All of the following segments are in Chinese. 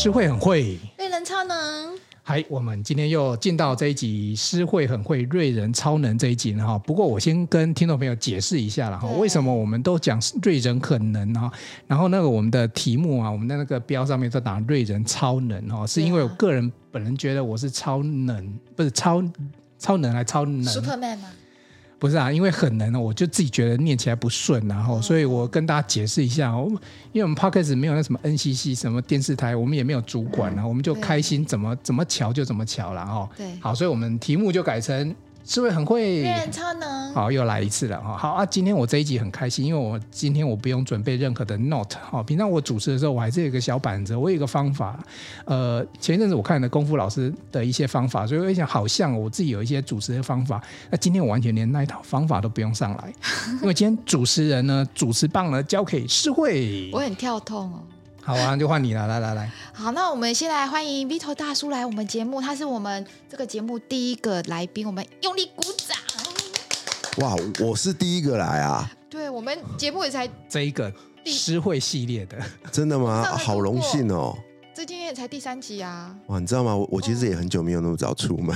诗慧很会，瑞人超能。嗨，我们今天又进到这一集“诗慧很会，瑞人超能”这一集哈。不过我先跟听众朋友解释一下了哈，为什么我们都讲瑞人很能哈？然后那个我们的题目啊，我们的那个标上面都打“瑞人超能”哈，是因为我个人本人觉得我是超能，不是超超能还超能？Superman 吗？不是啊，因为很难，我就自己觉得念起来不顺，然后，所以我跟大家解释一下，我们因为我们 Podcast 没有那什么 NCC 什么电视台，我们也没有主管啊，我们就开心怎么怎么瞧就怎么瞧了哈。对，好，所以我们题目就改成。诗慧很会，人超能。好，又来一次了哈。好啊，今天我这一集很开心，因为我今天我不用准备任何的 note。好，平常我主持的时候，我还是有一个小板子，我有一个方法。呃，前一阵子我看了功夫老师的一些方法，所以我想，好像我自己有一些主持的方法。那今天我完全连那一套方法都不用上来，因为今天主持人呢，主持棒呢交给诗慧。我很跳痛哦。好啊，就换你了，来来来。好，那我们先来欢迎 Vito 大叔来我们节目，他是我们这个节目第一个来宾，我们用力鼓掌。哇，我是第一个来啊！对，我们节目也才这一个诗会系列的，真的吗？好荣幸哦。才第三集啊！哇，你知道吗？我我其实也很久没有那么早出门。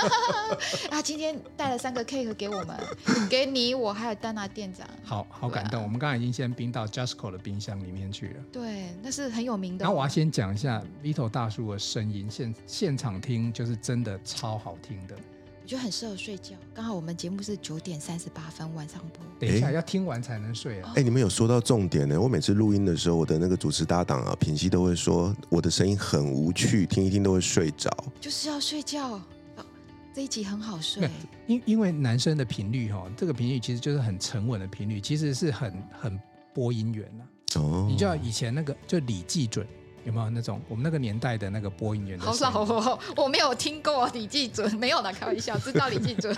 啊，今天带了三个 cake 给我们，给你我还有丹娜店长。好好感动，啊、我们刚才已经先冰到 Justco 的冰箱里面去了。对，那是很有名的。然后我要先讲一下 Vito 大叔的声音，现现场听就是真的超好听的。我觉得很适合睡觉。刚好我们节目是九点三十八分晚上播，等一下要听完才能睡啊。哎、欸，你们有说到重点呢。我每次录音的时候，我的那个主持搭档啊，品熙都会说我的声音很无趣，听一听都会睡着。就是要睡觉，这一集很好睡。因因为男生的频率哈，这个频率其实就是很沉稳的频率，其实是很很播音员呐。哦，你知道以前那个就李济准。有没有那种我们那个年代的那个播音员的？好老哦，我没有听过李济准，没有啦，开玩笑，知道李济准。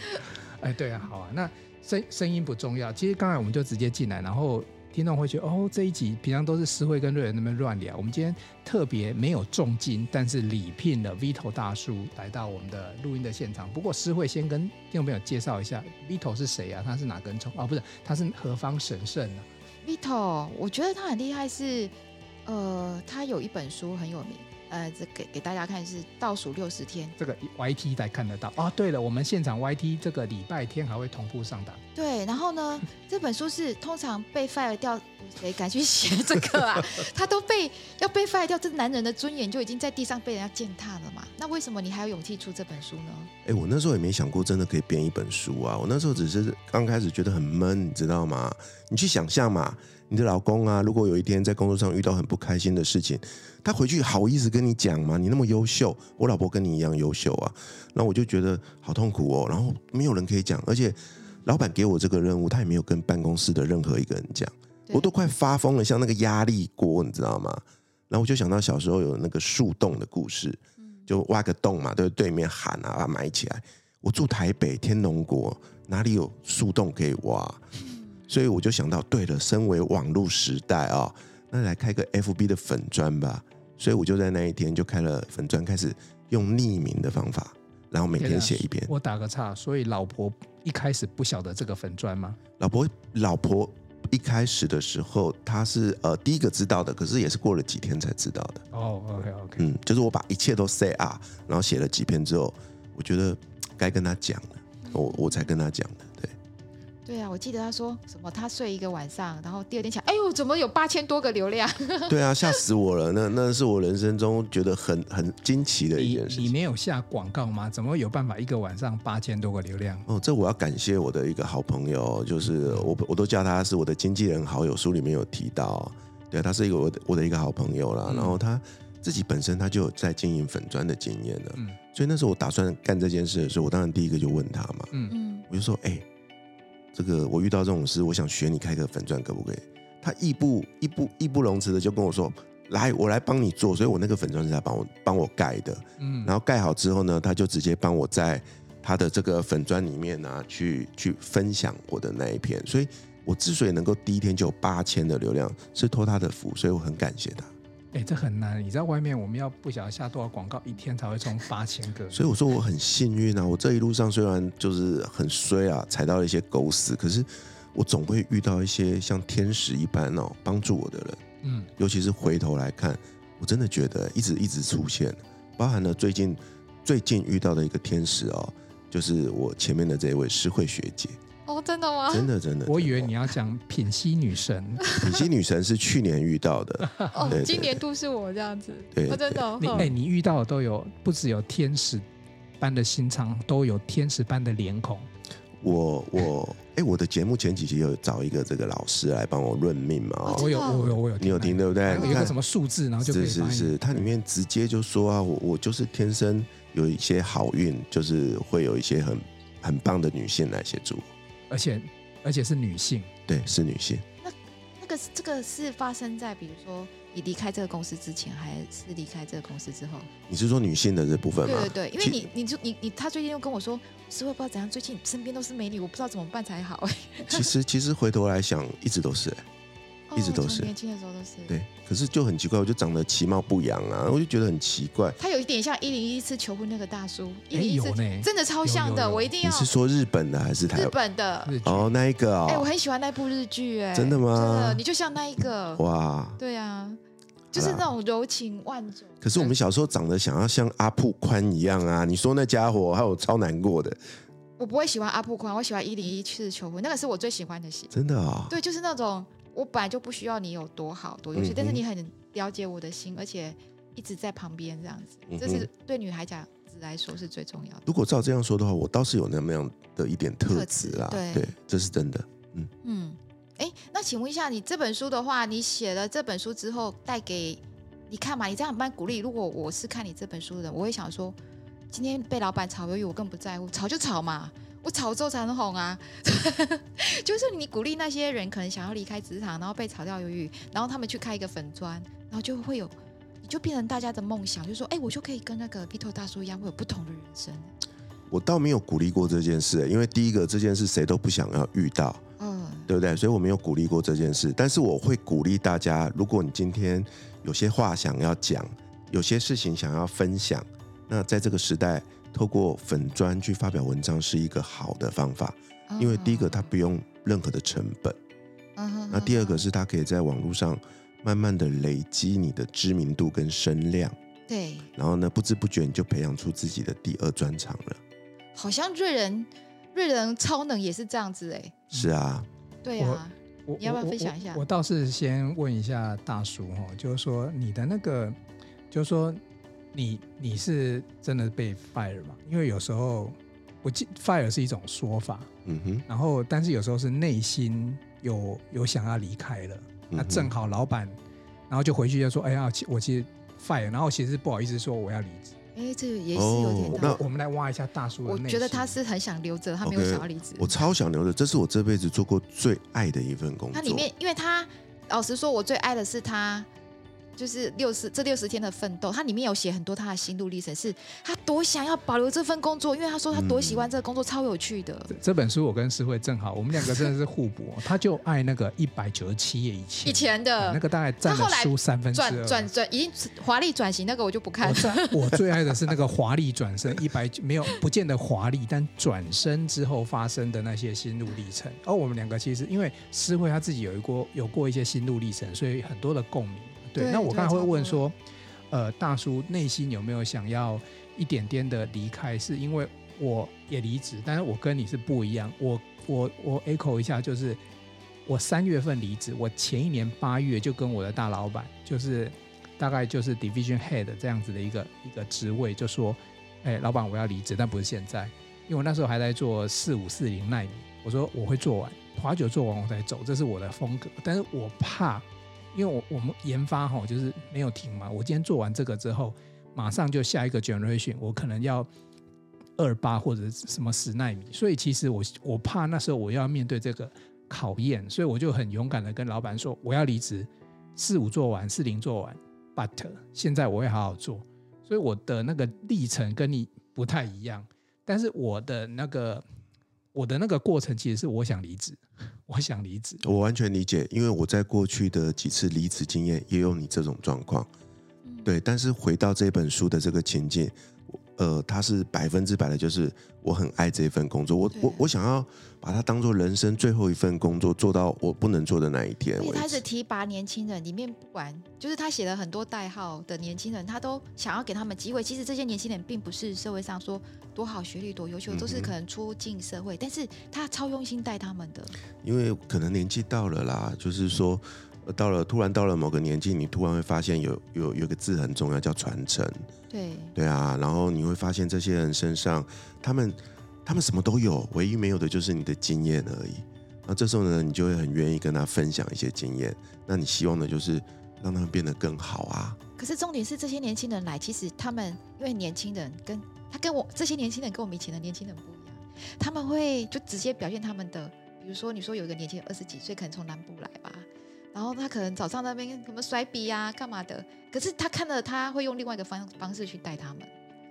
哎，对啊，好啊，那声声音不重要，其实刚才我们就直接进来，然后听众会觉得哦，这一集平常都是诗慧跟瑞仁那边乱聊，我们今天特别没有重金，但是礼聘了 Vito 大叔来到我们的录音的现场。不过诗慧先跟听众朋友介绍一下，Vito 是谁啊？他是哪根葱？哦，不是，他是何方神圣呢？Vito，我觉得他很厉害是。呃，他有一本书很有名，呃，这给给大家看是倒数六十天，这个 YT 才看得到哦。对了，我们现场 YT 这个礼拜天还会同步上档。对，然后呢，这本书是通常被 fire 掉，谁敢去写这个啊？他都被要被 fire 掉，这男人的尊严就已经在地上被人家践踏了嘛？那为什么你还有勇气出这本书呢？哎，我那时候也没想过真的可以编一本书啊。我那时候只是刚开始觉得很闷，你知道吗？你去想象嘛。你的老公啊，如果有一天在工作上遇到很不开心的事情，他回去好意思跟你讲吗？你那么优秀，我老婆跟你一样优秀啊，那我就觉得好痛苦哦。然后没有人可以讲，而且老板给我这个任务，他也没有跟办公室的任何一个人讲，我都快发疯了，像那个压力锅，你知道吗？然后我就想到小时候有那个树洞的故事，就挖个洞嘛，对对面喊啊，把它埋起来。我住台北天龙国，哪里有树洞可以挖？所以我就想到，对了，身为网络时代啊、哦，那来开个 FB 的粉砖吧。所以我就在那一天就开了粉砖，开始用匿名的方法，然后每天写一篇。我打个岔，所以老婆一开始不晓得这个粉砖吗？老婆，老婆一开始的时候，她是呃第一个知道的，可是也是过了几天才知道的。哦、oh，OK OK，嗯，就是我把一切都 say 啊，然后写了几篇之后，我觉得该跟她讲了，我我才跟她讲的。对啊，我记得他说什么，他睡一个晚上，然后第二天起来，哎呦，怎么有八千多个流量？对啊，吓死我了！那那是我人生中觉得很很惊奇的一件事。你没有下广告吗？怎么有办法一个晚上八千多个流量？哦，这我要感谢我的一个好朋友，就是我我都叫他是我的经纪人好友，书里面有提到，对，他是一个我的我的一个好朋友啦。嗯、然后他自己本身他就有在经营粉砖的经验了，嗯，所以那时候我打算干这件事的时候，我当然第一个就问他嘛，嗯嗯，我就说，哎。这个我遇到这种事，我想学你开个粉钻，可不可以？他义不义不义不容辞的就跟我说：“来，我来帮你做。”所以，我那个粉钻是他帮我帮我盖的。嗯，然后盖好之后呢，他就直接帮我在他的这个粉钻里面呢、啊，去去分享我的那一篇。所以我之所以能够第一天就有八千的流量，是托他的福，所以我很感谢他。哎，这很难。你在外面，我们要不晓得下多少广告，一天才会冲八千个。所以我说我很幸运啊！我这一路上虽然就是很衰啊，踩到了一些狗屎，可是我总会遇到一些像天使一般哦，帮助我的人。嗯，尤其是回头来看，我真的觉得一直一直出现，包含了最近最近遇到的一个天使哦，就是我前面的这一位诗慧学姐。哦，真的吗？真的真的。我以为你要讲品溪女神。品溪女神是去年遇到的。哦，今年度是我这样子。对，真的。你哎，你遇到的都有不只有天使般的心肠，都有天使般的脸孔。我我哎，我的节目前几集有找一个这个老师来帮我论命嘛？我有我有我有，你有听对不对？有个什么数字，然后就是是是，它里面直接就说啊，我我就是天生有一些好运，就是会有一些很很棒的女性来协助，而且而且是女性，对，是女性。那那个这个是发生在比如说。你离开这个公司之前，还是离开这个公司之后？你是说女性的这部分吗？对对对，因为你，你就你你，他最近又跟我说，是会不知道怎样，最近身边都是美女，我不知道怎么办才好。其实其实回头来想，一直都是哎。一直都是年轻的时候都是对，可是就很奇怪，我就长得其貌不扬啊，我就觉得很奇怪。他有一点像一零一次求婚那个大叔，哎有呢，真的超像的，我一定要。你是说日本的还是台湾？日本的哦，那一个哦，哎，我很喜欢那部日剧，哎，真的吗？真的，你就像那一个哇，对啊，就是那种柔情万种。可是我们小时候长得想要像阿布宽一样啊，你说那家伙还有超难过的。我不会喜欢阿布宽，我喜欢一零一次求婚，那个是我最喜欢的戏。真的啊？对，就是那种。我本来就不需要你有多好多优秀，嗯、但是你很了解我的心，而且一直在旁边这样子，嗯、这是对女孩讲来说是最重要的。如果照这样说的话，我倒是有那么样的一点特质啦，对，对，这是真的。嗯嗯，哎，那请问一下，你这本书的话，你写了这本书之后带给你看嘛？你这样蛮鼓励。如果我是看你这本书的人，我会想说，今天被老板炒鱿鱼，我更不在乎，炒就炒嘛。我炒作才能红啊！就是你鼓励那些人可能想要离开职场，然后被炒掉鱿鱼，然后他们去开一个粉砖，然后就会有，你就变成大家的梦想，就说：哎，我就可以跟那个 Pete 大叔一样，会有不同的人生。我倒没有鼓励过这件事，因为第一个这件事谁都不想要遇到，嗯，对不对？所以我没有鼓励过这件事，但是我会鼓励大家，如果你今天有些话想要讲，有些事情想要分享，那在这个时代。透过粉砖去发表文章是一个好的方法，因为第一个它不用任何的成本，那第二个是它可以在网络上慢慢的累积你的知名度跟声量，对，然后呢，不知不觉你就培养出自己的第二专长了。好像瑞人瑞人超能也是这样子哎，是啊，对啊，你要不要分享一下？我倒是先问一下大叔哈，就是说你的那个，就是说。你你是真的被 fire 吗？因为有时候我记 fire 是一种说法，嗯哼，然后但是有时候是内心有有想要离开了，嗯、那正好老板，然后就回去就说，哎呀，我其实 fire，然后其实不好意思说我要离职，哎，这个也是有点。那我们来挖一下大叔的，我觉得他是很想留着，他没有想要离职。Okay, 我超想留着，这是我这辈子做过最爱的一份工作。他里面，因为他老实说，我最爱的是他。就是六十这六十天的奋斗，他里面有写很多他的心路历程，是他多想要保留这份工作，因为他说他多喜欢这个工作，嗯、超有趣的。这本书我跟诗慧正好，我们两个真的是互补。他就爱那个一百九十七页以前以前的，那个大概占了书三分之二。转转转，已经华丽转型那个我就不看了。我最爱的是那个华丽转身一百没有不见得华丽，但转身之后发生的那些心路历程。而我们两个其实因为诗慧他自己有一过有过一些心路历程，所以很多的共鸣。对，那我刚才会问说，呃，大叔内心有没有想要一点点的离开？是因为我也离职，但是我跟你是不一样。我我我 echo 一下，就是我三月份离职，我前一年八月就跟我的大老板，就是大概就是 division head 这样子的一个一个职位，就说，哎，老板我要离职，但不是现在，因为我那时候还在做四五四零纳米，我说我会做完，华九做完我再走，这是我的风格，但是我怕。因为我我们研发哈就是没有停嘛，我今天做完这个之后，马上就下一个 generation，我可能要二八或者什么十奈米，所以其实我我怕那时候我要面对这个考验，所以我就很勇敢的跟老板说我要离职，四五做完，四零做完，but 现在我会好好做，所以我的那个历程跟你不太一样，但是我的那个。我的那个过程其实是我想离职，我想离职。我完全理解，因为我在过去的几次离职经验也有你这种状况，对。但是回到这本书的这个情境，呃，他是百分之百的，就是我很爱这份工作，我我我想要把它当做人生最后一份工作，做到我不能做的那一天。所以他是提拔年轻人，里面不管就是他写了很多代号的年轻人，他都想要给他们机会。其实这些年轻人并不是社会上说多好学历多优秀，都是可能出进社会，但是他超用心带他们的。因为可能年纪到了啦，就是说。到了突然到了某个年纪，你突然会发现有有有个字很重要，叫传承。对对啊，然后你会发现这些人身上，他们他们什么都有，唯一没有的就是你的经验而已。那这时候呢，你就会很愿意跟他分享一些经验。那你希望的就是让他们变得更好啊。可是重点是这些年轻人来，其实他们因为年轻人跟他跟我这些年轻人跟我们以前的年轻人不一样，他们会就直接表现他们的，比如说你说有一个年轻人二十几岁，可能从南部来吧。然后他可能早上那边什么甩笔呀、啊，干嘛的？可是他看了，他会用另外一个方方式去带他们。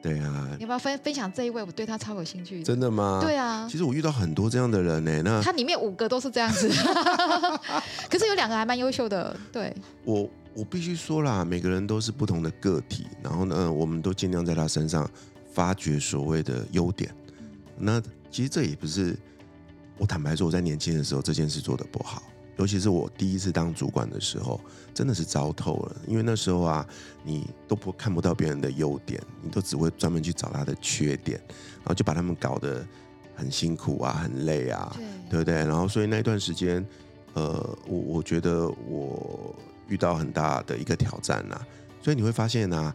对啊，你要不要分分享这一位？我对他超有兴趣。真的吗？对啊。其实我遇到很多这样的人呢。那他里面五个都是这样子，可是有两个还蛮优秀的。对。我我必须说啦，每个人都是不同的个体，然后呢，我们都尽量在他身上发掘所谓的优点。那其实这也不是我坦白说，我在年轻的时候这件事做的不好。尤其是我第一次当主管的时候，真的是糟透了。因为那时候啊，你都不看不到别人的优点，你都只会专门去找他的缺点，然后就把他们搞得很辛苦啊，很累啊，对，对不对？然后所以那段时间，呃，我我觉得我遇到很大的一个挑战呐。所以你会发现啊，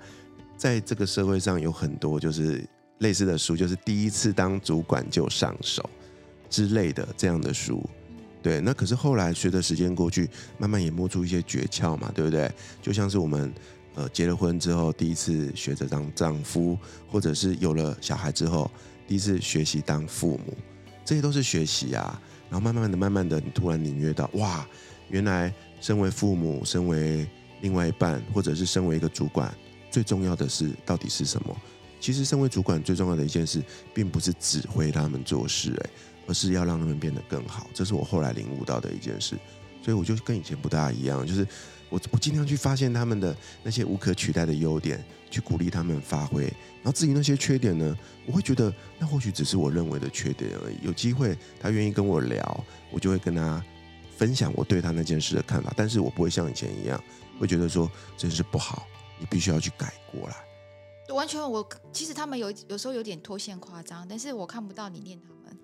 在这个社会上有很多就是类似的书，就是第一次当主管就上手之类的这样的书。对，那可是后来随着时间过去，慢慢也摸出一些诀窍嘛，对不对？就像是我们呃结了婚之后，第一次学着当丈夫，或者是有了小孩之后，第一次学习当父母，这些都是学习啊。然后慢慢的、慢慢的，你突然领略到，哇，原来身为父母、身为另外一半，或者是身为一个主管，最重要的是到底是什么？其实，身为主管最重要的一件事，并不是指挥他们做事，哎。而是要让他们变得更好，这是我后来领悟到的一件事，所以我就跟以前不大一样，就是我我尽量去发现他们的那些无可取代的优点，去鼓励他们发挥。然后至于那些缺点呢，我会觉得那或许只是我认为的缺点而已。有机会他愿意跟我聊，我就会跟他分享我对他那件事的看法，但是我不会像以前一样，会觉得说真是不好，你必须要去改过来。完全我其实他们有有时候有点脱线夸张，但是我看不到你念他们。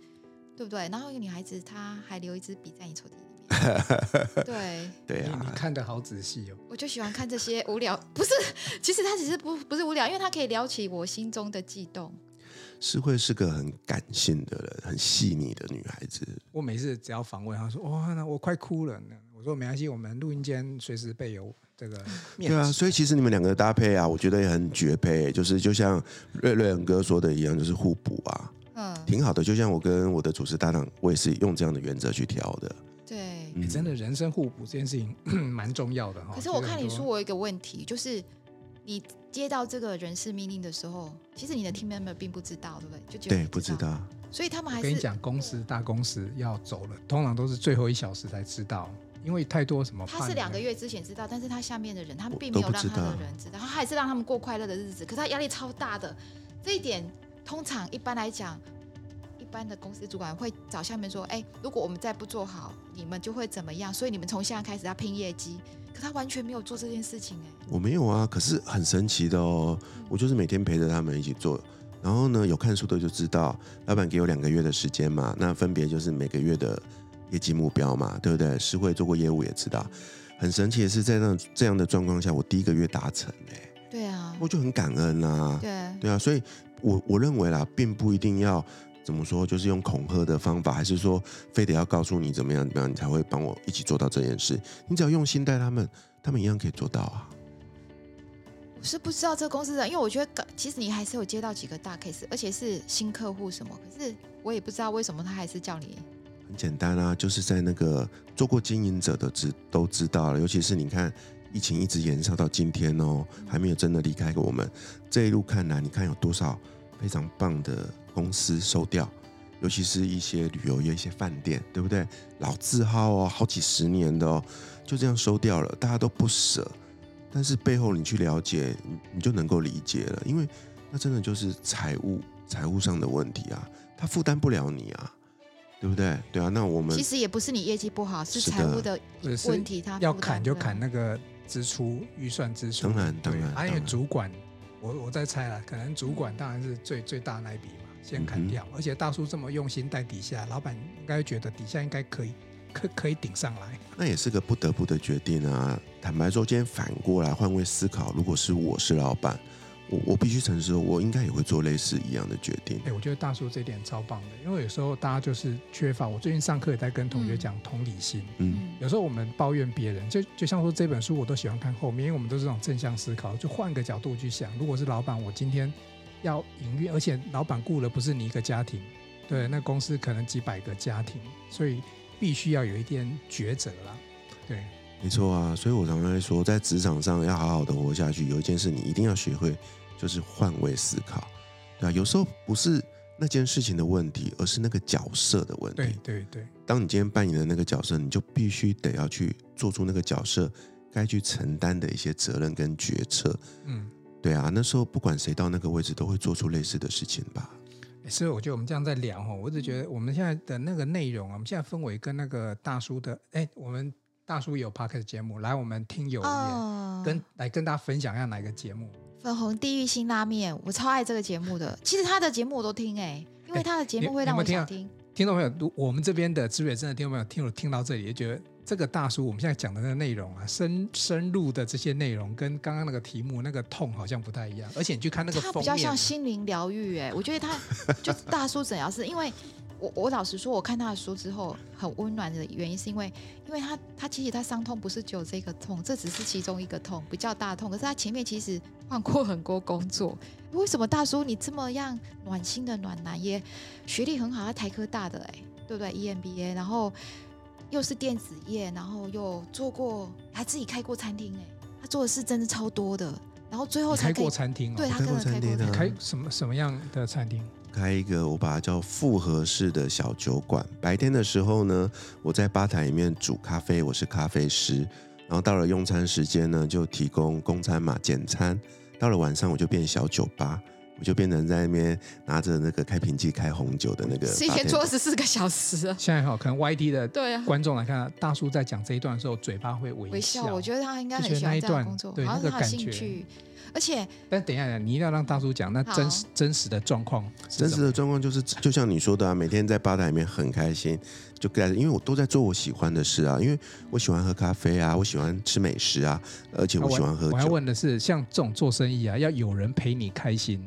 对不对？然后一个女孩子，她还留一支笔在你抽屉里面。对 对啊，你看的好仔细哦。我就喜欢看这些无聊，不是，其实她只是不不是无聊，因为她可以撩起我心中的悸动。诗慧是个很感性的人，很细腻的女孩子。我每次只要访问她说：“哇，那我快哭了。”我说：“没关系，我们录音间随时备有这个。”对啊，所以其实你们两个的搭配啊，我觉得也很绝配，就是就像瑞瑞恩哥说的一样，就是互补啊。嗯，挺好的，就像我跟我的主持搭档，我也是用这样的原则去挑的。对，真的人生互补这件事情蛮重要的哈。可是我看你说我有一个问题，就是你接到这个人事命令的时候，其实你的 team member 并不知道，对不对？就觉得对，不知道。所以他们还是跟你讲，公司大公司要走了，通常都是最后一小时才知道，因为太多什么。他是两个月之前知道，但是他下面的人，他并没有让他的人知道，他还是让他们过快乐的日子。可是他压力超大的，这一点。通常一般来讲，一般的公司主管会找下面说：“哎，如果我们再不做好，你们就会怎么样？所以你们从现在开始要拼业绩。”可他完全没有做这件事情哎。我没有啊，可是很神奇的哦。我就是每天陪着他们一起做，然后呢，有看书的就知道，老板给我两个月的时间嘛，那分别就是每个月的业绩目标嘛，对不对？诗慧做过业务也知道，很神奇的是在那这样的状况下，我第一个月达成哎。对啊，我就很感恩啊。对对啊，所以。我我认为啦，并不一定要怎么说，就是用恐吓的方法，还是说非得要告诉你怎么样怎么样，你才会帮我一起做到这件事。你只要用心带他们，他们一样可以做到啊。我是不知道这个公司的，因为我觉得其实你还是有接到几个大 case，而且是新客户什么，可是我也不知道为什么他还是叫你。很简单啊，就是在那个做过经营者的知都知道了，尤其是你看。疫情一直延烧到今天哦，还没有真的离开过我们。这一路看来，你看有多少非常棒的公司收掉，尤其是一些旅游业、一些饭店，对不对？老字号哦，好几十年的哦，就这样收掉了，大家都不舍。但是背后你去了解，你就能够理解了，因为那真的就是财务财务上的问题啊，他负担不了你啊，对不对？对啊，那我们其实也不是你业绩不好，是财务的问题，他要砍就砍那个支出预算支出，当然当然，啊，因为主管，我我在猜了，可能主管当然是最最大那一笔嘛，先砍掉，嗯、而且大叔这么用心带底下，老板应该觉得底下应该可以。可可以顶上来，那也是个不得不的决定啊。坦白说，今天反过来换位思考，如果是我是老板，我我必须承认，我应该也会做类似一样的决定。哎、欸，我觉得大叔这一点超棒的，因为有时候大家就是缺乏。我最近上课也在跟同学讲同理心。嗯，有时候我们抱怨别人，就就像说这本书，我都喜欢看后面，因为我们都是这种正向思考，就换个角度去想，如果是老板，我今天要营运，而且老板雇的不是你一个家庭，对，那公司可能几百个家庭，所以。必须要有一点抉择啦，对，没错啊，所以我常常说，在职场上要好好的活下去，有一件事你一定要学会，就是换位思考，对啊，有时候不是那件事情的问题，而是那个角色的问题。对对对，当你今天扮演的那个角色，你就必须得要去做出那个角色该去承担的一些责任跟决策。嗯，对啊，那时候不管谁到那个位置，都会做出类似的事情吧。所以我觉得我们这样在聊哈，我只觉得我们现在的那个内容啊，我们现在氛围跟那个大叔的，哎，我们大叔有 podcast 节目，来我们听友言，跟来跟大家分享一下哪一个节目？粉红地狱辛拉面，我超爱这个节目的。其实他的节目我都听哎，因为他的节目会让我想听。听到没有？我们这边的资源真的听到没有？听听到这里也觉得。这个大叔，我们现在讲的那个内容啊，深深入的这些内容，跟刚刚那个题目那个痛好像不太一样。而且你去看那个封面，他比较像心灵疗愈哎，我觉得他 就大叔怎样是因为我我老实说，我看他的书之后很温暖的原因，是因为因为他他其实他伤痛不是只有这个痛，这只是其中一个痛，比较大的痛。可是他前面其实换过很多工作，为什么大叔你这么样暖心的暖男，也学历很好，他台科大的哎，对不对？EMBA，然后。又是电子业，然后又做过，还自己开过餐厅哎，他做的事真的超多的，然后最后才开过餐厅，对他开过餐厅的，开什么什么样的餐厅？开一个我把它叫复合式的小酒馆。白天的时候呢，我在吧台里面煮咖啡，我是咖啡师，然后到了用餐时间呢，就提供供餐嘛，简餐。到了晚上，我就变小酒吧。我就变成在那边拿着那个开瓶器开红酒的那个，是一天做二十四个小时。现在好，可能 YT 的对观众来看，大叔在讲这一段的时候，嘴巴会微笑。我觉得他应该很喜欢这样工作，对那个感觉。而且，但等一下，你一定要让大叔讲那真实真实的状况。真实的状况就是，就像你说的啊，每天在吧台里面很开心，就因为我都在做我喜欢的事啊，因为我喜欢喝咖啡啊，我喜欢吃美食啊，而且我喜欢喝酒。我要问的是，像这种做生意啊，要有人陪你开心。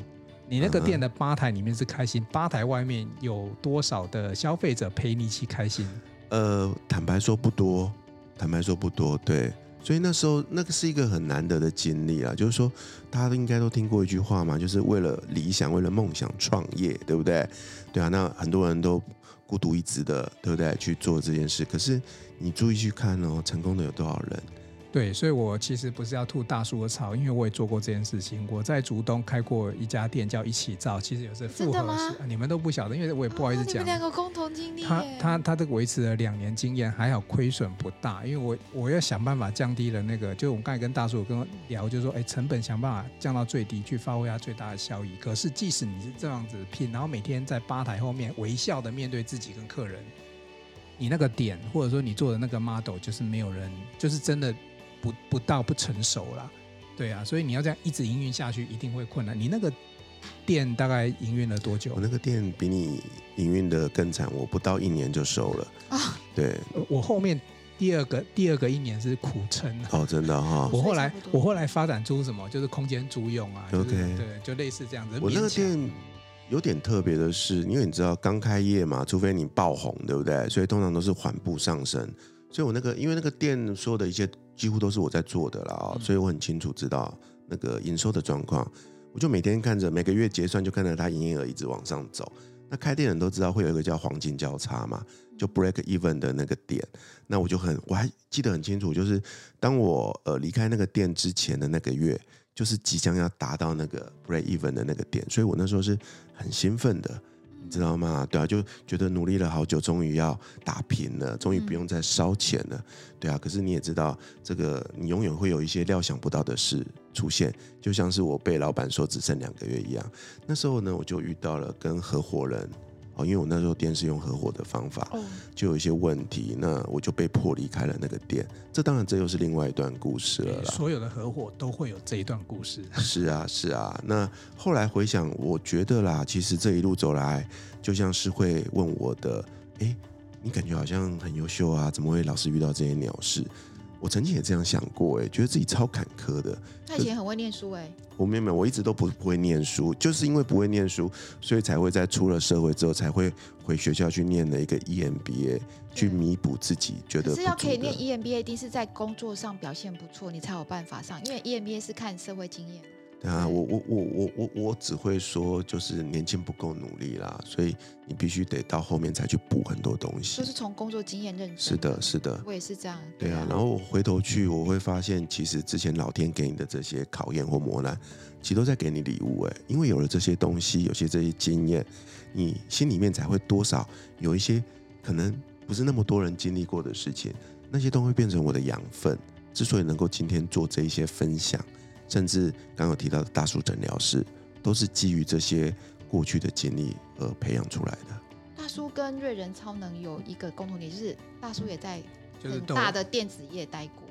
你那个店的吧台里面是开心，吧台外面有多少的消费者陪你一起开心？呃，坦白说不多，坦白说不多，对。所以那时候那个是一个很难得的经历啊，就是说大家都应该都听过一句话嘛，就是为了理想，为了梦想创业，对不对？对啊，那很多人都孤独一掷的，对不对？去做这件事，可是你注意去看哦，成功的有多少人？对，所以我其实不是要吐大叔的槽，因为我也做过这件事情。我在竹东开过一家店，叫一起造，其实也是复合式。你们都不晓得，因为我也不好意思讲。哦、你们两个共同经历。他他他这个维持了两年经验，还好亏损不大。因为我我要想办法降低了那个，就我刚才跟大叔跟我聊，就是说，哎，成本想办法降到最低，去发挥它最大的效益。可是即使你是这样子拼，然后每天在吧台后面微笑的面对自己跟客人，你那个点或者说你做的那个 model，就是没有人，就是真的。不不到不成熟了，对啊，所以你要这样一直营运下去，一定会困难。你那个店大概营运了多久？我那个店比你营运的更惨，我不到一年就收了啊。对，我后面第二个第二个一年是苦撑哦，真的哈、哦。我后来我后来发展出什么，就是空间租用啊。OK，对，就类似这样子。我那个店有点特别的是，因为你知道刚开业嘛，除非你爆红，对不对？所以通常都是缓步上升。所以我那个因为那个店所有的一些。几乎都是我在做的了，所以我很清楚知道那个营收的状况。我就每天看着每个月结算，就看着它营业额一直往上走。那开店人都知道会有一个叫黄金交叉嘛，就 break even 的那个点。那我就很我还记得很清楚，就是当我呃离开那个店之前的那个月，就是即将要达到那个 break even 的那个点，所以我那时候是很兴奋的。你知道吗？对啊，就觉得努力了好久，终于要打平了，终于不用再烧钱了，嗯、对啊。可是你也知道，这个你永远会有一些料想不到的事出现，就像是我被老板说只剩两个月一样。那时候呢，我就遇到了跟合伙人。哦，因为我那时候店是用合伙的方法，就有一些问题，那我就被迫离开了那个店。这当然，这又是另外一段故事了啦。所有的合伙都会有这一段故事。是啊，是啊。那后来回想，我觉得啦，其实这一路走来，就像是会问我的，哎，你感觉好像很优秀啊，怎么会老是遇到这些鸟事？我曾经也这样想过，哎，觉得自己超坎坷的。他以前很会念书，哎。我没有，我一直都不不会念书，就是因为不会念书，所以才会在出了社会之后，才会回学校去念了一个 EMBA，去弥补自己觉得。可是要可以念 EMBA，一定是在工作上表现不错，你才有办法上，因为 EMBA 是看社会经验。啊，我我我我我我只会说，就是年轻不够努力啦，所以你必须得到后面才去补很多东西。就是从工作经验认识。是的，是的，我也是这样。对啊，然后我回头去，我会发现，其实之前老天给你的这些考验或磨难，其实都在给你礼物哎，因为有了这些东西，有些这些经验，你心里面才会多少有一些可能不是那么多人经历过的事情，那些都会变成我的养分。之所以能够今天做这一些分享。甚至刚刚提到的大叔诊疗室，都是基于这些过去的经历而培养出来的。大叔跟瑞人超能有一个共同点，就是大叔也在很大的电子业待过，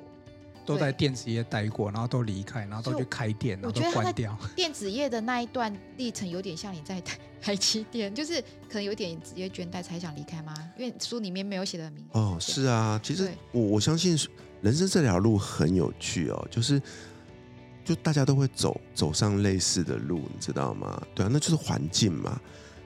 都在电子业待过，然后都离开，然后都去开店，然后都关掉。电子业的那一段历程有点像你在台积电，就是可能有点职业倦怠才想离开吗？因为书里面没有写的明。哦，是啊，其实我我相信人生这条路很有趣哦，就是。就大家都会走走上类似的路，你知道吗？对啊，那就是环境嘛。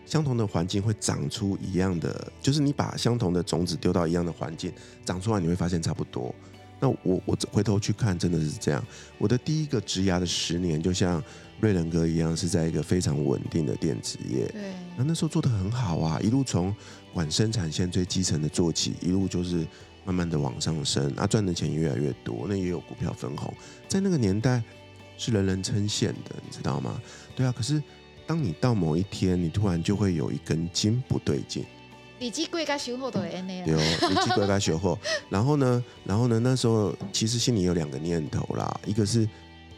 相同的环境会长出一样的，就是你把相同的种子丢到一样的环境，长出来你会发现差不多。那我我回头去看，真的是这样。我的第一个职涯的十年，就像瑞仁哥一样，是在一个非常稳定的电子业。对。那那时候做的很好啊，一路从管生产线最基层的做起，一路就是慢慢的往上升，啊，赚的钱越来越多，那也有股票分红，在那个年代。是人人称羡的，你知道吗？对啊，可是当你到某一天，你突然就会有一根筋不对劲。你几贵该修后的 N A 对哦，你几贵该修后。然后呢，然后呢，那时候其实心里有两个念头啦，一个是，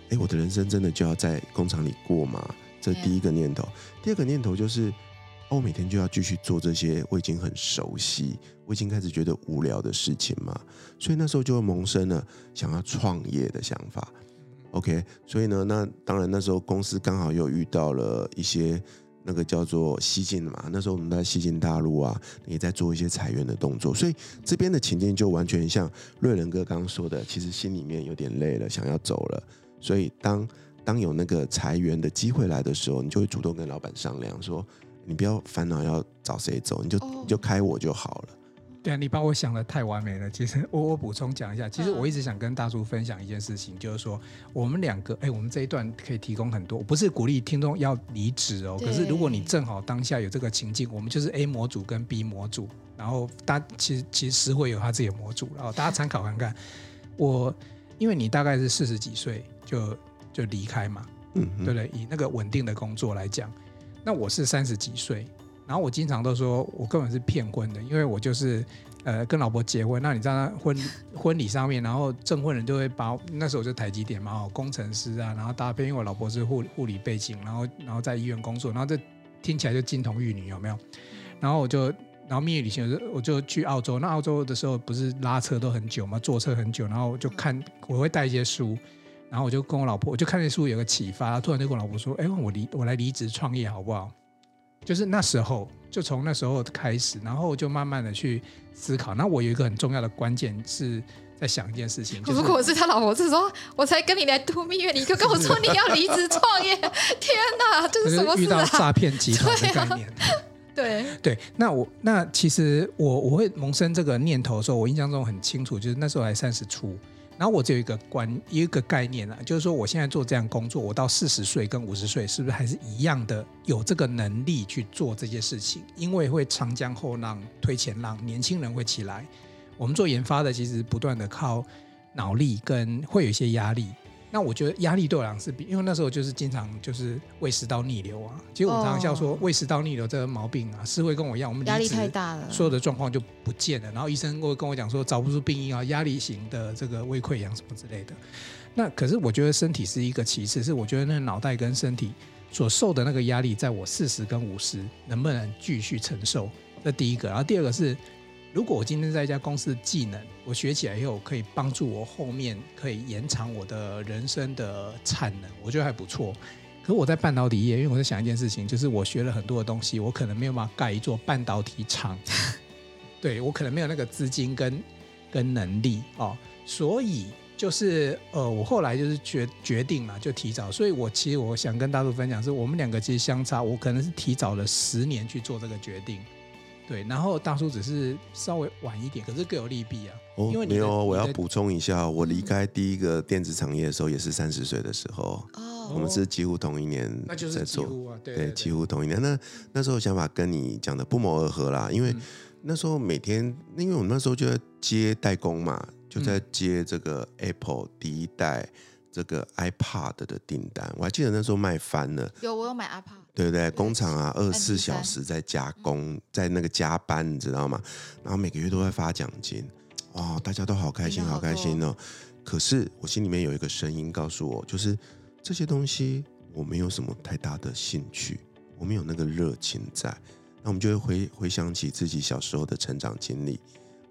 哎，我的人生真的就要在工厂里过吗？这第一个念头。第二个念头就是，哦，我每天就要继续做这些我已经很熟悉、我已经开始觉得无聊的事情嘛。所以那时候就会萌生了想要创业的想法。OK，所以呢，那当然那时候公司刚好又遇到了一些那个叫做西进的嘛，那时候我们在西进大陆啊，也在做一些裁员的动作，所以这边的情境就完全像瑞仁哥刚刚说的，其实心里面有点累了，想要走了。所以当当有那个裁员的机会来的时候，你就会主动跟老板商量说，你不要烦恼要找谁走，你就你就开我就好了。对啊，你把我想的太完美了。其实我我补充讲一下，其实我一直想跟大叔分享一件事情，就是说我们两个，哎，我们这一段可以提供很多，不是鼓励听众要离职哦。可是如果你正好当下有这个情境，我们就是 A 模组跟 B 模组，然后大家其实其实会有他自己的模组，然后大家参考看看。我因为你大概是四十几岁就就离开嘛，嗯，对不对？以那个稳定的工作来讲，那我是三十几岁。然后我经常都说，我根本是骗婚的，因为我就是呃跟老婆结婚，那你知道婚婚礼上面，然后证婚人就会把那时候就台积电嘛，工程师啊，然后搭配，因为我老婆是护护理背景，然后然后在医院工作，然后这听起来就金童玉女有没有？然后我就然后蜜月旅行，我就我就去澳洲，那澳洲的时候不是拉车都很久嘛，坐车很久，然后我就看我会带一些书，然后我就跟我老婆，我就看那书有个启发，突然就跟我老婆说，哎，我离我来离职创业好不好？就是那时候，就从那时候开始，然后就慢慢的去思考。那我有一个很重要的关键是在想一件事情，就是、如果是他老婆是说，我才跟你来度 蜜月，你就跟我说你要离职创业，天哪，这是什么、啊、遇到诈骗集团的概念？对对，那我那其实我我会萌生这个念头的时候，我印象中很清楚，就是那时候还三十出。然后我只有一个观一个概念啊，就是说我现在做这样工作，我到四十岁跟五十岁是不是还是一样的有这个能力去做这些事情？因为会长江后浪推前浪，年轻人会起来。我们做研发的其实不断的靠脑力跟会有一些压力，那我觉得压力对我来讲是比，因为那时候就是经常就是胃食道逆流啊。其实我常常笑说，胃食道逆流这个毛病啊，是会跟我一样，我们压力太大了，所有的状况就不见了。然后医生会跟我讲说，找不出病因啊，压力型的这个胃溃疡什么之类的。那可是我觉得身体是一个其次，是我觉得那脑袋跟身体所受的那个压力，在我四十跟五十能不能继续承受？这第一个。然后第二个是。如果我今天在一家公司的技能，我学起来以后可以帮助我后面可以延长我的人生的产能，我觉得还不错。可我在半导体业，因为我在想一件事情，就是我学了很多的东西，我可能没有办法盖一座半导体厂，对，我可能没有那个资金跟跟能力哦，所以就是呃，我后来就是决决定了，就提早。所以我其实我想跟大家分享是，我们两个其实相差，我可能是提早了十年去做这个决定。对，然后大叔只是稍微晚一点，可是各有利弊啊。哦，因为没有，我要补充一下，我离开第一个电子产业的时候也是三十岁的时候。哦，我们是几乎同一年在做，那就是几乎啊，对，对，对，对，几乎同一年。那那时候想法跟你讲的不谋而合啦，因为那时候每天，因为我们那时候就在接代工嘛，就在接这个 Apple 第一代这个 iPad 的订单。我还记得那时候卖翻了，有我有买 iPad。对不对？工厂啊，二十四小时在加工，在那个加班，你知道吗？然后每个月都会发奖金，哇，大家都好开心，好开心哦。可是我心里面有一个声音告诉我，就是这些东西我没有什么太大的兴趣，我没有那个热情在。那我们就会回回想起自己小时候的成长经历。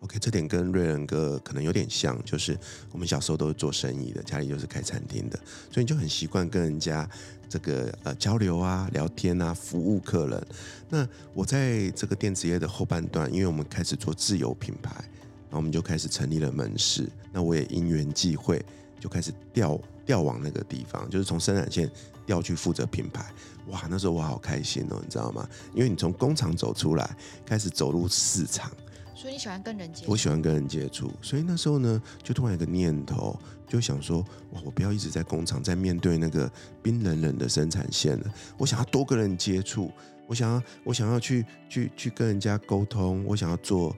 OK，这点跟瑞仁哥可能有点像，就是我们小时候都是做生意的，家里就是开餐厅的，所以你就很习惯跟人家这个呃交流啊、聊天啊、服务客人。那我在这个电子业的后半段，因为我们开始做自有品牌，然后我们就开始成立了门市。那我也因缘际会，就开始调调往那个地方，就是从生产线调去负责品牌。哇，那时候我好开心哦，你知道吗？因为你从工厂走出来，开始走入市场。所以你喜欢跟人接触？我喜欢跟人接触，所以那时候呢，就突然有个念头，就想说，哇，我不要一直在工厂，在面对那个冰冷冷的生产线了。我想要多跟人接触，我想要，我想要去去去跟人家沟通，我想要做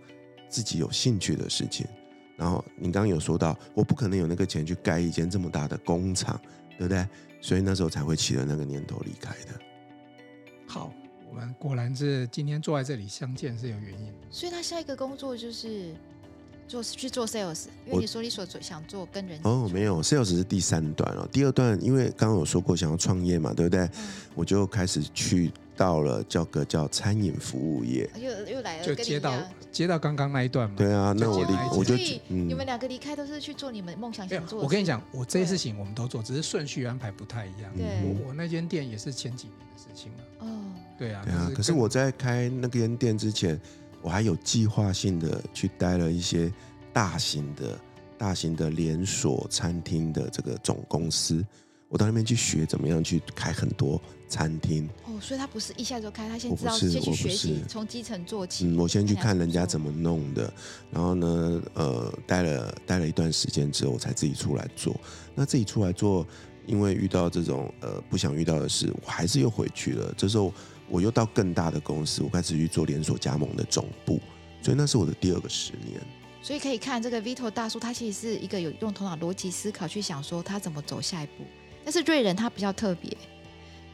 自己有兴趣的事情。然后你刚刚有说到，我不可能有那个钱去盖一间这么大的工厂，对不对？所以那时候才会起了那个念头离开的。好。我们果然是今天坐在这里相见是有原因的，所以他下一个工作就是做去做 sales，因为你说你所做想做跟人哦，没有 sales 是第三段哦，第二段因为刚刚有说过想要创业嘛，对不对？嗯、我就开始去到了叫个叫餐饮服务业，又又来了，就接到接到刚刚那一段嘛。对啊，那我离我就所以你们两个离开都是去做你们梦想想做的。我跟你讲，我这些事情我们都做，只是顺序安排不太一样。对，我我那间店也是前几年的事情了。哦。对啊，对啊。可是我在开那间店之前，我还有计划性的去待了一些大型的、大型的连锁餐厅的这个总公司。我到那边去学怎么样去开很多餐厅。哦，所以他不是一下就开，他先知道先去学习，从基层做起。嗯，我先去看人家怎么弄的，然后呢，呃，待了待了一段时间之后，我才自己出来做。那自己出来做，因为遇到这种呃不想遇到的事，我还是又回去了。这时候。我又到更大的公司，我开始去做连锁加盟的总部，所以那是我的第二个十年。所以可以看这个 Vito 大叔，他其实是一个有用头脑逻辑思考去想说他怎么走下一步。但是瑞仁他比较特别，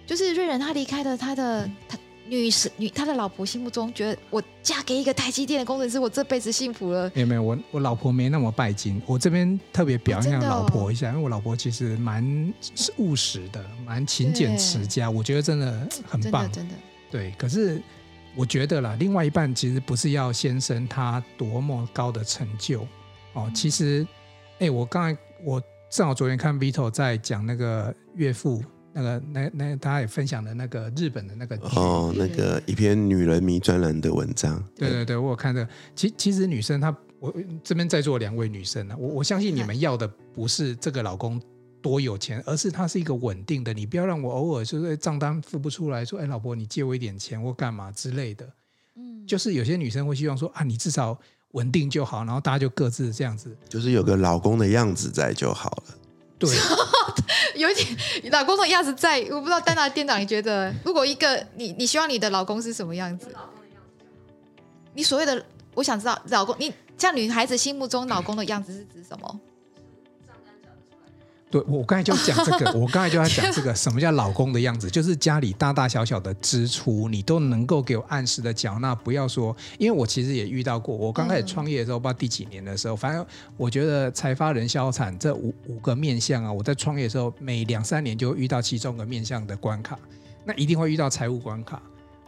就是瑞仁他离开了他的他女士女他的老婆心目中觉得我嫁给一个台积电的工程师，我这辈子幸福了。没有没有，我我老婆没那么拜金。我这边特别表扬老婆一下，哦哦、因为我老婆其实蛮务实的，蛮勤俭持家，我觉得真的很棒，真的。真的对，可是我觉得啦，另外一半其实不是要先生他多么高的成就哦。其实，哎，我刚才我正好昨天看 Vito 在讲那个岳父，那个那那大家也分享的那个日本的那个哦，那个一篇女人迷专栏的文章。对对对，我有看这个。其其实女生她，我这边在座两位女生呢，我我相信你们要的不是这个老公。多有钱，而是它是一个稳定的。你不要让我偶尔就是账单付不出来说，哎，老婆，你借我一点钱或干嘛之类的。嗯，就是有些女生会希望说啊，你至少稳定就好，然后大家就各自这样子，就是有个老公的样子在就好了。对，有点老公的样子在，我不知道丹娜店长，你觉得 如果一个你，你希望你的老公是什么样子？你所谓的，我想知道老公，你像女孩子心目中老公的样子是指什么？对，我刚才就讲这个，我刚才就在讲这个，什么叫老公的样子？就是家里大大小小的支出，你都能够给我按时的缴纳，不要说，因为我其实也遇到过，我刚开始创业的时候，不知道第几年的时候，反正我觉得财发人消产这五五个面相啊，我在创业的时候，每两三年就会遇到其中一个面相的关卡，那一定会遇到财务关卡，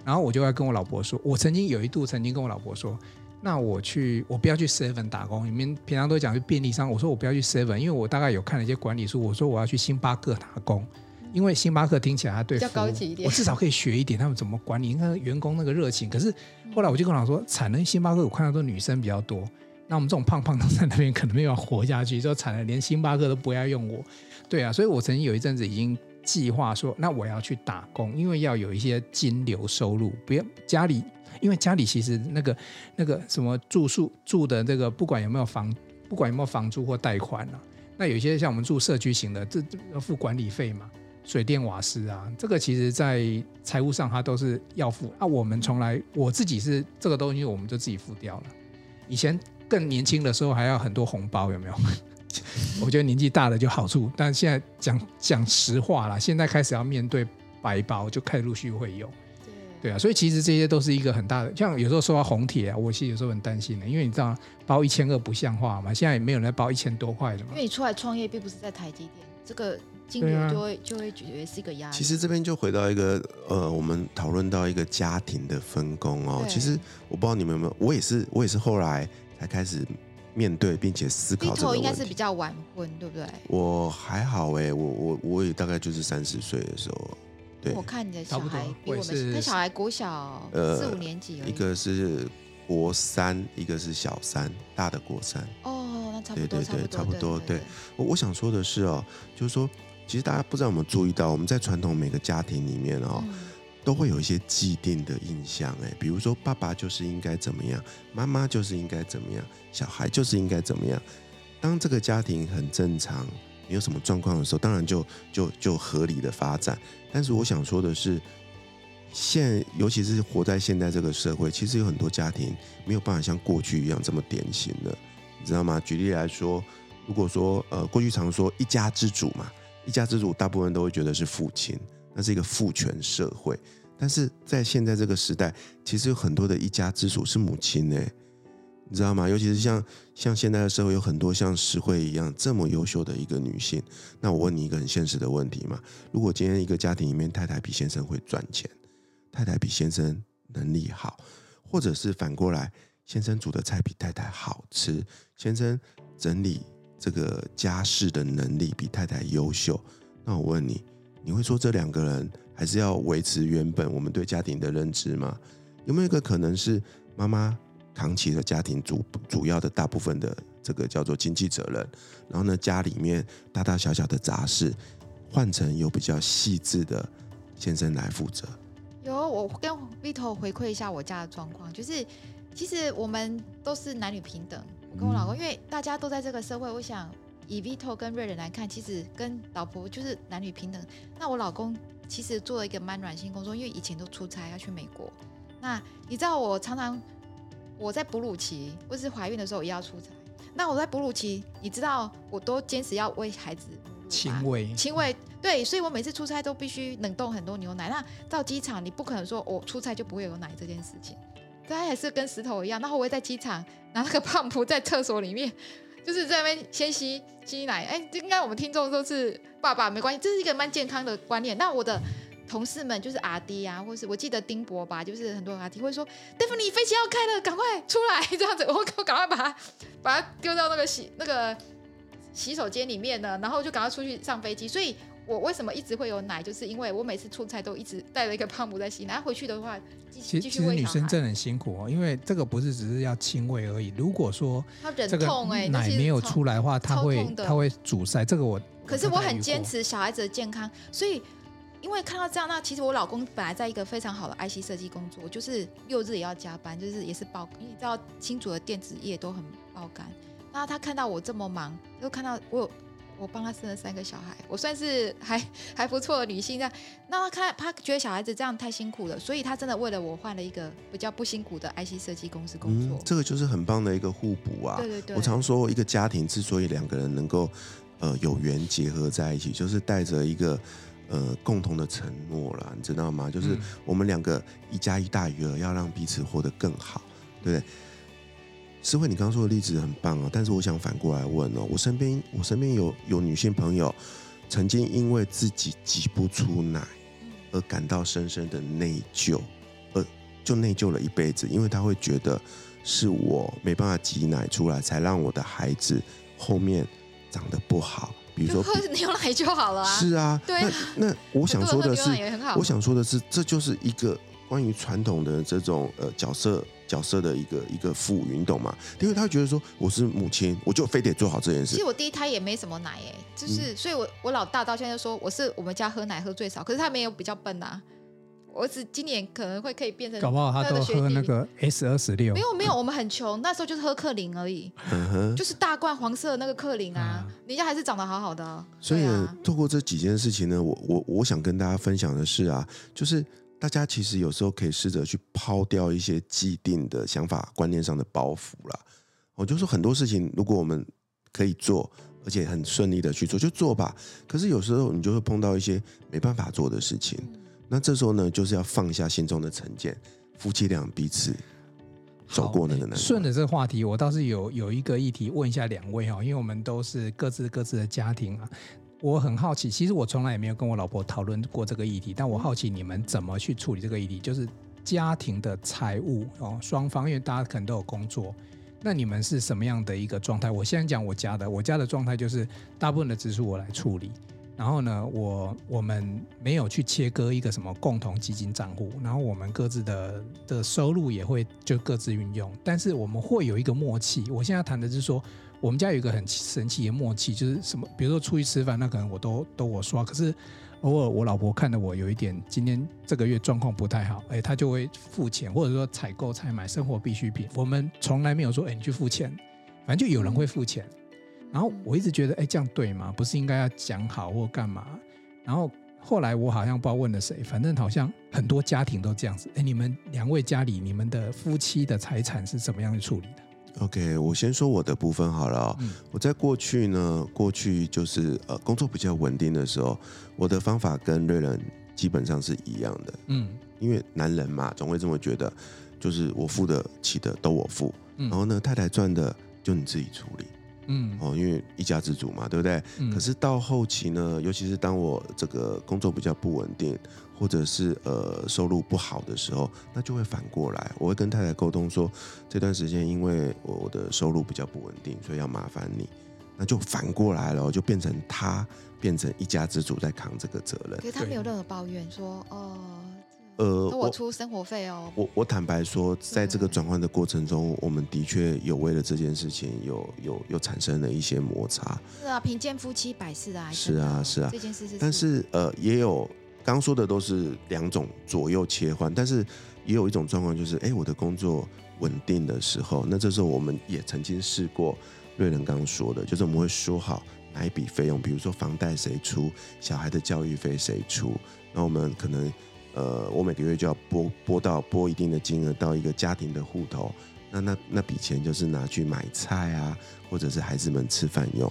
然后我就要跟我老婆说，我曾经有一度曾经跟我老婆说。那我去，我不要去 Seven 打工。你们平常都讲去便利商，我说我不要去 Seven，因为我大概有看了一些管理书。我说我要去星巴克打工，因为星巴克听起来它对比较高级一点，我至少可以学一点他们怎么管理，你看员工那个热情。可是后来我就跟我老说，产能星巴克我看到都女生比较多，那我们这种胖胖的在那边可能没有活下去，就产能连星巴克都不要用我。对啊，所以我曾经有一阵子已经计划说，那我要去打工，因为要有一些金流收入，不要家里。因为家里其实那个那个什么住宿住的这个，不管有没有房，不管有没有房租或贷款啊，那有些像我们住社区型的，这这要付管理费嘛，水电瓦斯啊，这个其实在财务上它都是要付。那、啊、我们从来我自己是这个东西，我们就自己付掉了。以前更年轻的时候还要很多红包，有没有？我觉得年纪大了就好处，但现在讲讲实话啦，现在开始要面对白包，就开始陆续会有。对啊，所以其实这些都是一个很大的，像有时候说到红帖啊，我其实有时候很担心的，因为你知道包一千二不像话嘛，现在也没有人在包一千多块的嘛。因为你出来创业并不是在台积电，这个金额就会、啊、就会觉得是一个压力。其实这边就回到一个呃，我们讨论到一个家庭的分工哦。其实我不知道你们有没有，我也是我也是后来才开始面对并且思考这个问题。应该是比较晚婚，对不对？我还好哎，我我我也大概就是三十岁的时候。对，我看你的小孩比我们，那小孩国小四五年级，一个是国三，一个是小三，大的国三。哦，那差不多，对对对，差不多。对，我我想说的是哦，就是说，其实大家不知道有没有注意到，我们在传统每个家庭里面哦，都会有一些既定的印象，哎，比如说爸爸就是应该怎么样，妈妈就是应该怎么样，小孩就是应该怎么样。当这个家庭很正常。没有什么状况的时候，当然就就就合理的发展。但是我想说的是，现尤其是活在现在这个社会，其实有很多家庭没有办法像过去一样这么典型的，你知道吗？举例来说，如果说呃，过去常说一家之主嘛，一家之主大部分都会觉得是父亲，那是一个父权社会。但是在现在这个时代，其实有很多的一家之主是母亲呢。你知道吗？尤其是像像现在的社会，有很多像诗慧一样这么优秀的一个女性。那我问你一个很现实的问题嘛：如果今天一个家庭里面，太太比先生会赚钱，太太比先生能力好，或者是反过来，先生煮的菜比太太好吃，先生整理这个家事的能力比太太优秀，那我问你，你会说这两个人还是要维持原本我们对家庭的认知吗？有没有一个可能是妈妈？扛起了家庭主主要的大部分的这个叫做经济责任，然后呢，家里面大大小小的杂事换成有比较细致的先生来负责。有，我跟 Vito 回馈一下我家的状况，就是其实我们都是男女平等。我跟我老公，嗯、因为大家都在这个社会，我想以 Vito 跟瑞仁来看，其实跟老婆就是男女平等。那我老公其实做了一个蛮软性工作，因为以前都出差要去美国。那你知道我常常。我在哺乳期或是怀孕的时候也要出差，那我在哺乳期，你知道我都坚持要喂孩子亲喂，亲喂，对，所以我每次出差都必须冷冻很多牛奶。那到机场，你不可能说我出差就不会有奶这件事情，大家还是跟石头一样。那我会在机场拿那个胖噗在厕所里面，就是在那边先吸吸奶。哎，应该我们听众都是爸爸，没关系，这是一个蛮健康的观念。那我的。同事们就是阿弟啊，或是我记得丁博吧，就是很多阿弟会说：“戴夫，你飞机要开了，赶快出来！”这样子，我我赶快把它把它丢到那个洗那个洗手间里面呢，然后就赶快出去上飞机。所以我为什么一直会有奶，就是因为我每次出差都一直带了一个胖母在洗奶，回去的话继续继续喂。其实女生真的很辛苦哦，因为这个不是只是要亲喂而已。如果说这个奶没有出来的话，它会它会阻塞。这个我可是我很坚持小孩子的健康，所以。因为看到这样，那其实我老公本来在一个非常好的 IC 设计工作，就是六日也要加班，就是也是爆，因为你知道清楚的电子业都很爆肝。那他看到我这么忙，又看到我有我帮他生了三个小孩，我算是还 还不错的女性。那那他看他觉得小孩子这样太辛苦了，所以他真的为了我换了一个比较不辛苦的 IC 设计公司工作。嗯，这个就是很棒的一个互补啊。对对对。我常说一个家庭之所以两个人能够。呃有缘结合在一起，就是带着一个呃共同的承诺了，你知道吗？就是我们两个一加一大于二，要让彼此活得更好，对不对？诗慧，你刚刚说的例子很棒啊，但是我想反过来问哦，我身边我身边有有女性朋友，曾经因为自己挤不出奶而感到深深的内疚，而就内疚了一辈子，因为她会觉得是我没办法挤奶出来，才让我的孩子后面长得不好。比如说喝牛奶就好了啊。是啊，对啊，那那我想说的是，我想说的是，这就是一个关于传统的这种呃角色。角色的一个一个赋予，你懂吗？因为他觉得说我是母亲，我就非得做好这件事。其实我第一胎也没什么奶哎，就是，嗯、所以我我老大到现在就说我是我们家喝奶喝最少，可是他没有比较笨啊。我只今年可能会可以变成，搞不好他都喝那个 S 二十六。没有没有，我们很穷，那时候就是喝克林而已，嗯、就是大罐黄色的那个克林啊，嗯、人家还是长得好好的，啊。所以透过这几件事情呢，我我我想跟大家分享的是啊，就是。大家其实有时候可以试着去抛掉一些既定的想法、观念上的包袱啦。我就说很多事情，如果我们可以做，而且很顺利的去做，就做吧。可是有时候你就会碰到一些没办法做的事情，那这时候呢，就是要放下心中的成见，夫妻俩彼此走过那个难关。顺着这个话题，我倒是有有一个议题问一下两位哈，因为我们都是各自各自的家庭啊。我很好奇，其实我从来也没有跟我老婆讨论过这个议题，但我好奇你们怎么去处理这个议题，就是家庭的财务哦，双方因为大家可能都有工作，那你们是什么样的一个状态？我先讲我家的，我家的状态就是大部分的支出我来处理，然后呢，我我们没有去切割一个什么共同基金账户，然后我们各自的的收入也会就各自运用，但是我们会有一个默契。我现在谈的是说。我们家有一个很神奇的默契，就是什么，比如说出去吃饭，那可能我都都我刷，可是偶尔我老婆看到我有一点今天这个月状况不太好，哎，她就会付钱，或者说采购采买生活必需品，我们从来没有说哎你去付钱，反正就有人会付钱。然后我一直觉得哎这样对吗？不是应该要讲好或干嘛？然后后来我好像不知道问了谁，反正好像很多家庭都这样子。哎，你们两位家里你们的夫妻的财产是怎么样去处理的？OK，我先说我的部分好了哦。嗯，我在过去呢，过去就是呃工作比较稳定的时候，我的方法跟瑞仁基本上是一样的。嗯，因为男人嘛，总会这么觉得，就是我付得起的都我付，嗯，然后呢，太太赚的就你自己处理。嗯，哦，因为一家之主嘛，对不对？嗯。可是到后期呢，尤其是当我这个工作比较不稳定，或者是呃收入不好的时候，那就会反过来，我会跟太太沟通说，这段时间因为我的收入比较不稳定，所以要麻烦你，那就反过来了，就变成他变成一家之主在扛这个责任。可是他没有任何抱怨说哦。呃，我出生活费哦。我我坦白说，在这个转换的过程中，我们的确有为了这件事情有有有产生了一些摩擦。是啊，贫贱夫妻百事哀。是啊，是啊。这件事是。但是呃，也有刚刚说的都是两种左右切换，但是也有一种状况就是，哎，我的工作稳定的时候，那这时候我们也曾经试过瑞仁刚刚说的，就是我们会说好哪一笔费用，比如说房贷谁出，小孩的教育费谁出，那我们可能。呃，我每个月就要拨拨到拨一定的金额到一个家庭的户头，那那那笔钱就是拿去买菜啊，或者是孩子们吃饭用。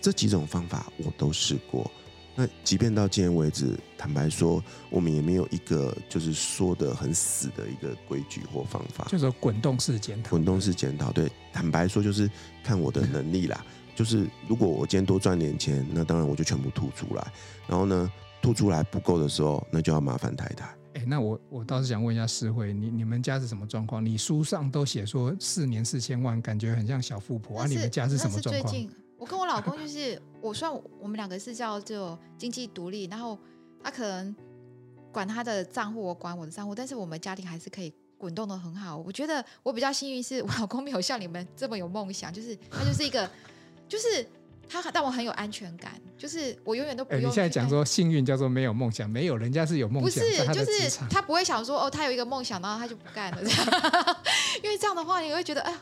这几种方法我都试过。那即便到今天为止，坦白说，我们也没有一个就是说的很死的一个规矩或方法。就是滚动式检讨。滚动式检讨，对，坦白说就是看我的能力啦。就是如果我今天多赚点钱，那当然我就全部吐出来。然后呢，吐出来不够的时候，那就要麻烦太太。哎，那我我倒是想问一下诗慧，你你们家是什么状况？你书上都写说四年四千万，感觉很像小富婆。是啊，你们家是什么状况？最近我跟我老公就是，我算我们两个是叫做经济独立，然后他可能管他的账户，我管我的账户，但是我们家庭还是可以滚动的很好。我觉得我比较幸运，是我老公没有像你们这么有梦想，就是他就是一个就是。他但我很有安全感，就是我永远都不用。欸、你现在讲说幸运叫做没有梦想，没有人家是有梦想。不是，就是他不会想说哦，他有一个梦想，然后他就不干了这样。因为这样的话，你会觉得哎呀，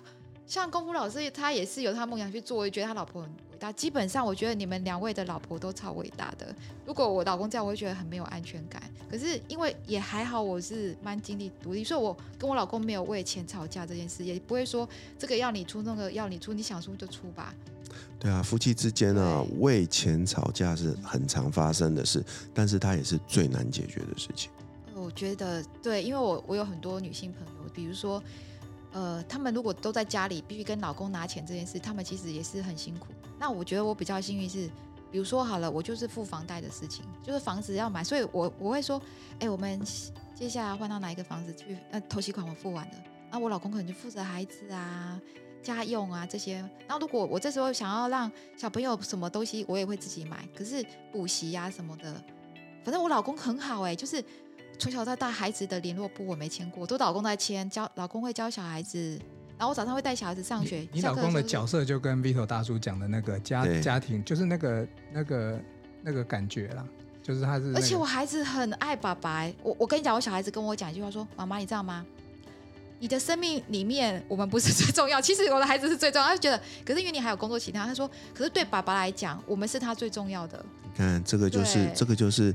像功夫老师，他也是有他梦想去做，觉得他老婆很伟大。基本上，我觉得你们两位的老婆都超伟大的。如果我老公这样，我会觉得很没有安全感。可是因为也还好，我是蛮经济独立，所以我跟我老公没有为钱吵架这件事，也不会说这个要你出，那个要你出，你想出就出吧。对啊，夫妻之间啊，为钱吵架是很常发生的事，但是它也是最难解决的事情。我觉得对，因为我我有很多女性朋友，比如说。呃，他们如果都在家里，必须跟老公拿钱这件事，他们其实也是很辛苦。那我觉得我比较幸运是，比如说好了，我就是付房贷的事情，就是房子要买，所以我我会说，哎，我们接下来换到哪一个房子去？那头期款我付完了，那我老公可能就负责孩子啊、家用啊这些。那如果我这时候想要让小朋友什么东西，我也会自己买。可是补习呀什么的，反正我老公很好哎、就是。从小到大，孩子的联络簿我没签过，都老公在签。教老公会教小孩子，然后我早上会带小孩子上学。你，你老公的角色就跟 Vito 大叔讲的那个家家庭，就是那个那个那个感觉啦，就是他是、那个。而且我孩子很爱爸爸，我我跟你讲，我小孩子跟我讲一句话说：“妈妈，你知道吗？你的生命里面我们不是 最重要，其实我的孩子是最重要。”他就觉得，可是因为你还有工作其他，他说：“可是对爸爸来讲，我们是他最重要的。”你看，这个就是这个就是。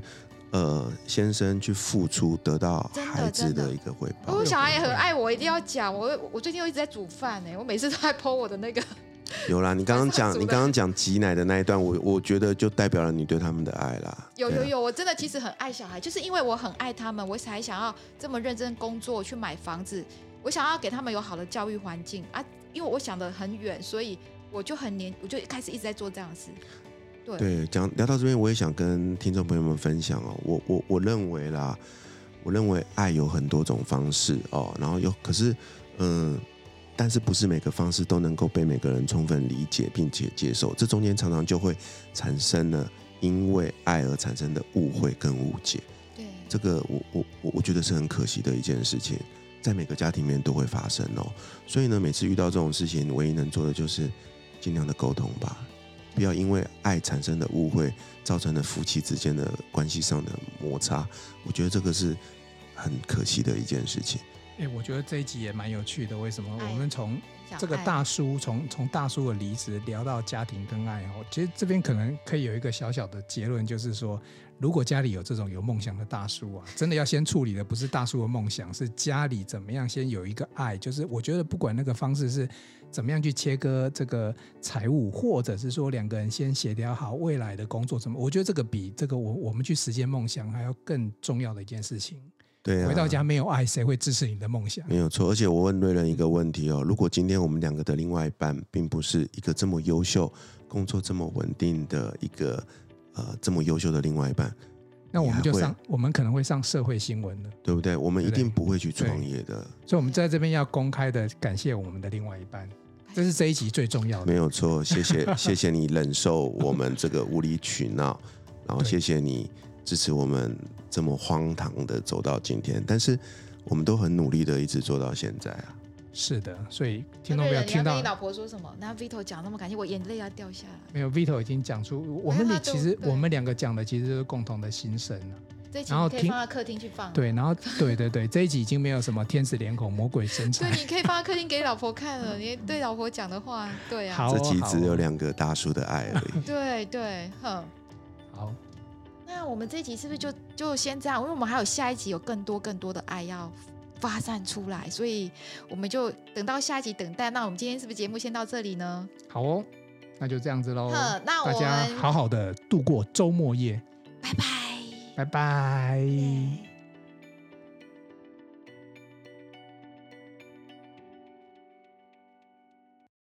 呃，先生去付出，得到孩子的一个回报。我小孩也很爱我，一定要讲。我我最近又一直在煮饭呢，我每次都在 po 我的那个。有啦，你刚刚讲，你刚刚讲挤奶的那一段，我我觉得就代表了你对他们的爱啦。有有有，我真的其实很爱小孩，就是因为我很爱他们，我才想要这么认真工作去买房子，我想要给他们有好的教育环境啊。因为我想的很远，所以我就很年，我就开始一直在做这样的事。对，讲聊到这边，我也想跟听众朋友们分享哦。我我我认为啦，我认为爱有很多种方式哦，然后有可是嗯，但是不是每个方式都能够被每个人充分理解并且接受，这中间常常就会产生了因为爱而产生的误会跟误解。对，这个我我我我觉得是很可惜的一件事情，在每个家庭里面都会发生哦。所以呢，每次遇到这种事情，唯一能做的就是尽量的沟通吧。不要因为爱产生的误会，造成了夫妻之间的关系上的摩擦。我觉得这个是很可惜的一件事情。哎，我觉得这一集也蛮有趣的。为什么？我们从这个大叔，从从大叔的离职聊到家庭跟爱哦，其实这边可能可以有一个小小的结论，就是说，如果家里有这种有梦想的大叔啊，真的要先处理的不是大叔的梦想，是家里怎么样先有一个爱。就是我觉得不管那个方式是。怎么样去切割这个财务，或者是说两个人先协调好未来的工作？怎么？我觉得这个比这个我我们去实现梦想还要更重要的一件事情。对啊，回到家没有爱，谁会支持你的梦想？没有错。而且我问瑞仁一个问题哦：如果今天我们两个的另外一半并不是一个这么优秀、工作这么稳定的一个呃这么优秀的另外一半，那我们就上，我们可能会上社会新闻的，对不对？我们一定不会去创业的。所以，我们在这边要公开的感谢我们的另外一半。这是这一集最重要的。没有错，谢谢谢谢你忍受我们这个无理取闹，然后谢谢你支持我们这么荒唐的走到今天，但是我们都很努力的一直做到现在啊。是的，所以听众不要听到你老婆说什么，那 Vito 讲那么感谢，我眼泪要掉下来。没有，Vito 已经讲出我们其实我们两个讲的其实就是共同的心声了。然后可以放到客厅去放。对，然后对对对，这一集已经没有什么天使脸孔、魔鬼身材。对，你可以放到客厅给老婆看了。你对老婆讲的话，对啊。这集只有两个大叔的爱而已。对对，哼。好。那我们这一集是不是就就先这样？因为我们还有下一集，有更多更多的爱要发散出来，所以我们就等到下一集等待。那我们今天是不是节目先到这里呢？好哦，那就这样子喽。那大家好好的度过周末夜。拜拜。拜拜。